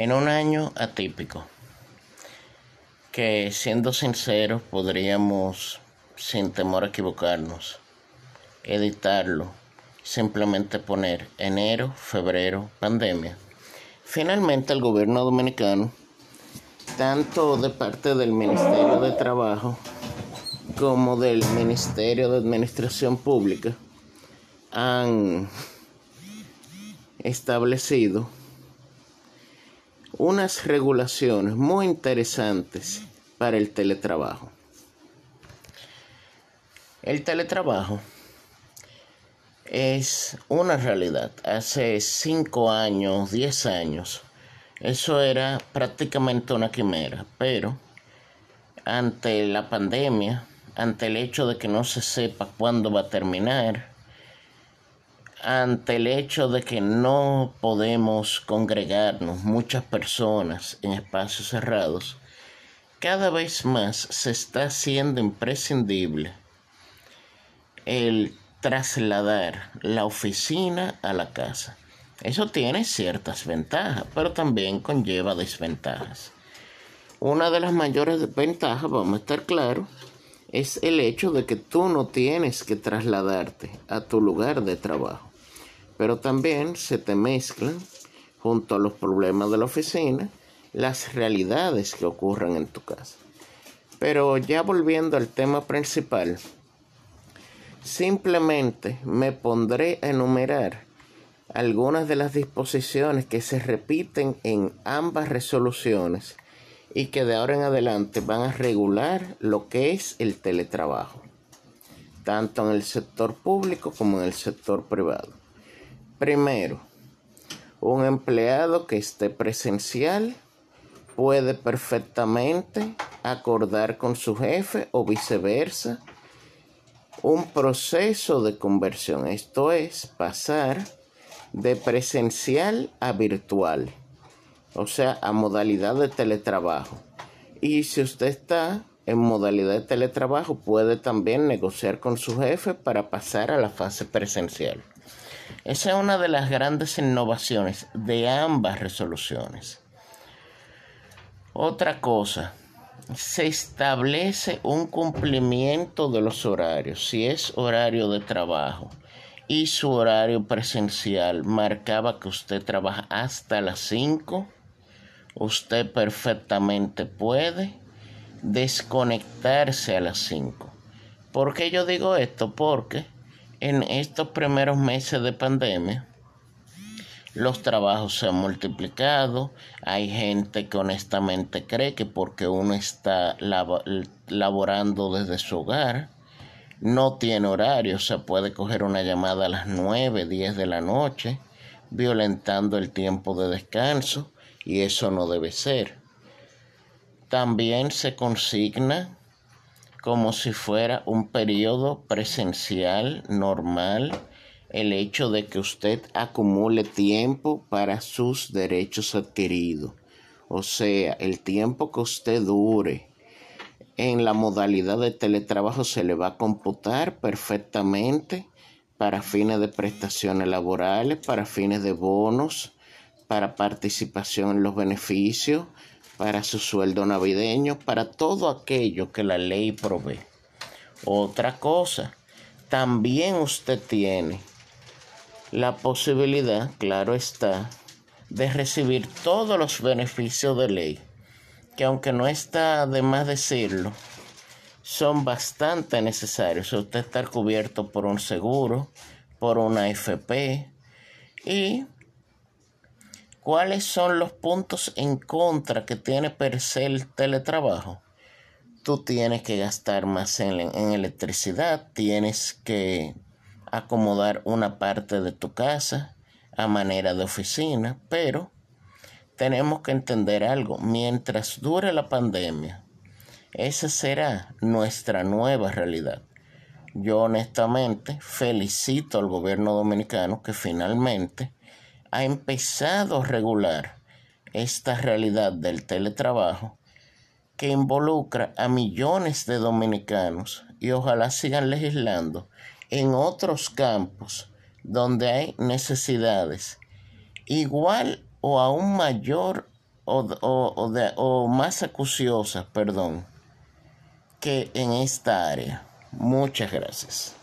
En un año atípico, que siendo sinceros podríamos, sin temor a equivocarnos, editarlo, simplemente poner enero, febrero, pandemia. Finalmente el gobierno dominicano, tanto de parte del Ministerio de Trabajo como del Ministerio de Administración Pública, han establecido unas regulaciones muy interesantes para el teletrabajo. El teletrabajo es una realidad. Hace 5 años, 10 años, eso era prácticamente una quimera, pero ante la pandemia, ante el hecho de que no se sepa cuándo va a terminar, ante el hecho de que no podemos congregarnos muchas personas en espacios cerrados, cada vez más se está haciendo imprescindible el trasladar la oficina a la casa. Eso tiene ciertas ventajas, pero también conlleva desventajas. Una de las mayores ventajas, vamos a estar claros, es el hecho de que tú no tienes que trasladarte a tu lugar de trabajo pero también se te mezclan junto a los problemas de la oficina las realidades que ocurren en tu casa. Pero ya volviendo al tema principal, simplemente me pondré a enumerar algunas de las disposiciones que se repiten en ambas resoluciones y que de ahora en adelante van a regular lo que es el teletrabajo, tanto en el sector público como en el sector privado. Primero, un empleado que esté presencial puede perfectamente acordar con su jefe o viceversa un proceso de conversión. Esto es pasar de presencial a virtual, o sea, a modalidad de teletrabajo. Y si usted está en modalidad de teletrabajo, puede también negociar con su jefe para pasar a la fase presencial. Esa es una de las grandes innovaciones de ambas resoluciones. Otra cosa, se establece un cumplimiento de los horarios. Si es horario de trabajo y su horario presencial marcaba que usted trabaja hasta las 5, usted perfectamente puede desconectarse a las 5. ¿Por qué yo digo esto? Porque en estos primeros meses de pandemia, los trabajos se han multiplicado. Hay gente que honestamente cree que porque uno está laborando desde su hogar, no tiene horario, se puede coger una llamada a las 9, 10 de la noche, violentando el tiempo de descanso, y eso no debe ser. También se consigna como si fuera un periodo presencial normal el hecho de que usted acumule tiempo para sus derechos adquiridos. O sea, el tiempo que usted dure en la modalidad de teletrabajo se le va a computar perfectamente para fines de prestaciones laborales, para fines de bonos, para participación en los beneficios, para su sueldo navideño, para todo aquello que la ley provee. Otra cosa, también usted tiene la posibilidad, claro está, de recibir todos los beneficios de ley, que aunque no está de más decirlo, son bastante necesarios. Usted estar cubierto por un seguro, por una AFP y ¿Cuáles son los puntos en contra que tiene per se el teletrabajo? Tú tienes que gastar más en, en electricidad, tienes que acomodar una parte de tu casa a manera de oficina, pero tenemos que entender algo, mientras dure la pandemia, esa será nuestra nueva realidad. Yo honestamente felicito al gobierno dominicano que finalmente ha empezado a regular esta realidad del teletrabajo que involucra a millones de dominicanos y ojalá sigan legislando en otros campos donde hay necesidades igual o aún mayor o más acuciosas, perdón, que en esta área. Muchas gracias.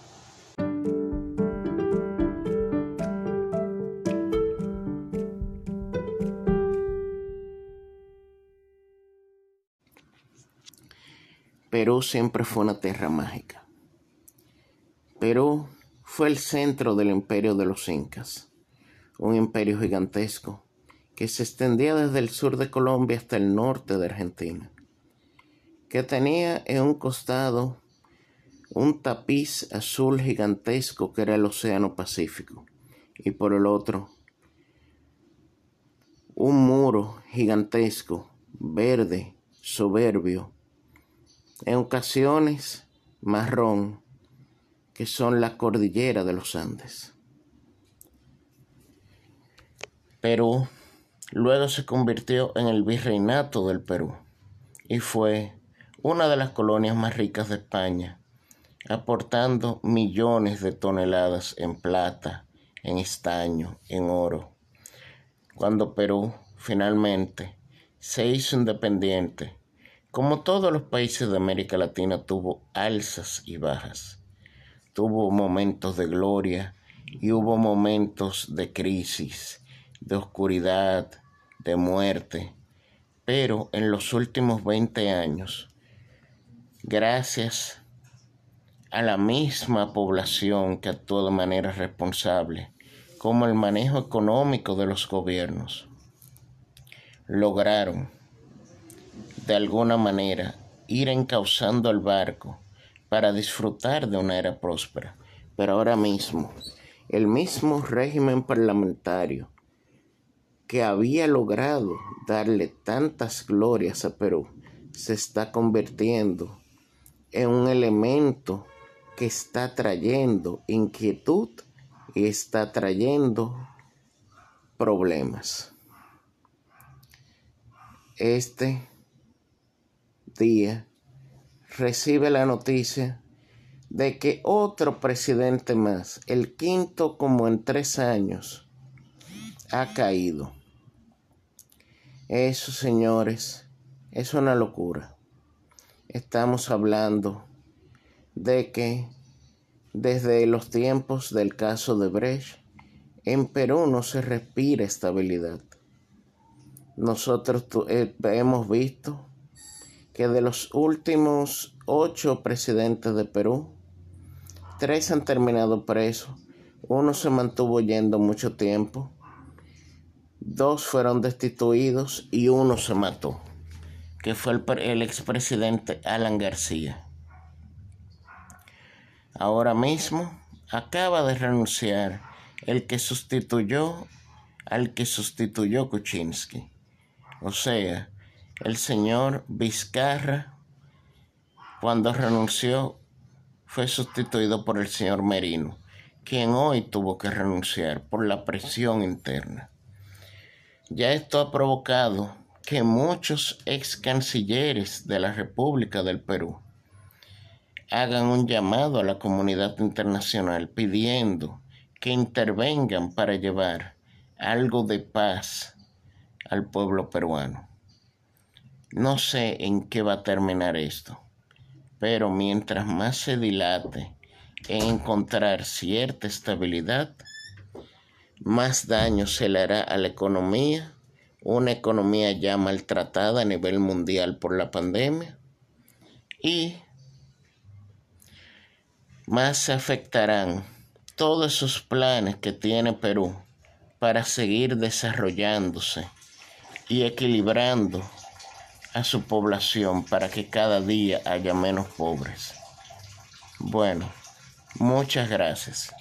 Perú siempre fue una tierra mágica. Perú fue el centro del imperio de los incas, un imperio gigantesco que se extendía desde el sur de Colombia hasta el norte de Argentina, que tenía en un costado un tapiz azul gigantesco que era el Océano Pacífico, y por el otro un muro gigantesco, verde, soberbio, en ocasiones marrón, que son la cordillera de los Andes. Perú luego se convirtió en el virreinato del Perú y fue una de las colonias más ricas de España, aportando millones de toneladas en plata, en estaño, en oro. Cuando Perú finalmente se hizo independiente, como todos los países de América Latina, tuvo alzas y bajas. Tuvo momentos de gloria y hubo momentos de crisis, de oscuridad, de muerte. Pero en los últimos 20 años, gracias a la misma población que actuó de manera responsable, como el manejo económico de los gobiernos, lograron de alguna manera ir encauzando el barco para disfrutar de una era próspera. Pero ahora mismo, el mismo régimen parlamentario que había logrado darle tantas glorias a Perú se está convirtiendo en un elemento que está trayendo inquietud y está trayendo problemas. Este día recibe la noticia de que otro presidente más, el quinto como en tres años, ha caído. Eso, señores, es una locura. Estamos hablando de que desde los tiempos del caso de Brecht, en Perú no se respira estabilidad. Nosotros eh, hemos visto que de los últimos ocho presidentes de Perú, tres han terminado presos, uno se mantuvo yendo mucho tiempo, dos fueron destituidos y uno se mató, que fue el, el expresidente Alan García. Ahora mismo acaba de renunciar el que sustituyó al que sustituyó Kuczynski. O sea, el señor Vizcarra, cuando renunció, fue sustituido por el señor Merino, quien hoy tuvo que renunciar por la presión interna. Ya esto ha provocado que muchos ex cancilleres de la República del Perú hagan un llamado a la comunidad internacional pidiendo que intervengan para llevar algo de paz al pueblo peruano. No sé en qué va a terminar esto, pero mientras más se dilate en encontrar cierta estabilidad, más daño se le hará a la economía, una economía ya maltratada a nivel mundial por la pandemia, y más se afectarán todos esos planes que tiene Perú para seguir desarrollándose y equilibrando a su población para que cada día haya menos pobres. Bueno, muchas gracias.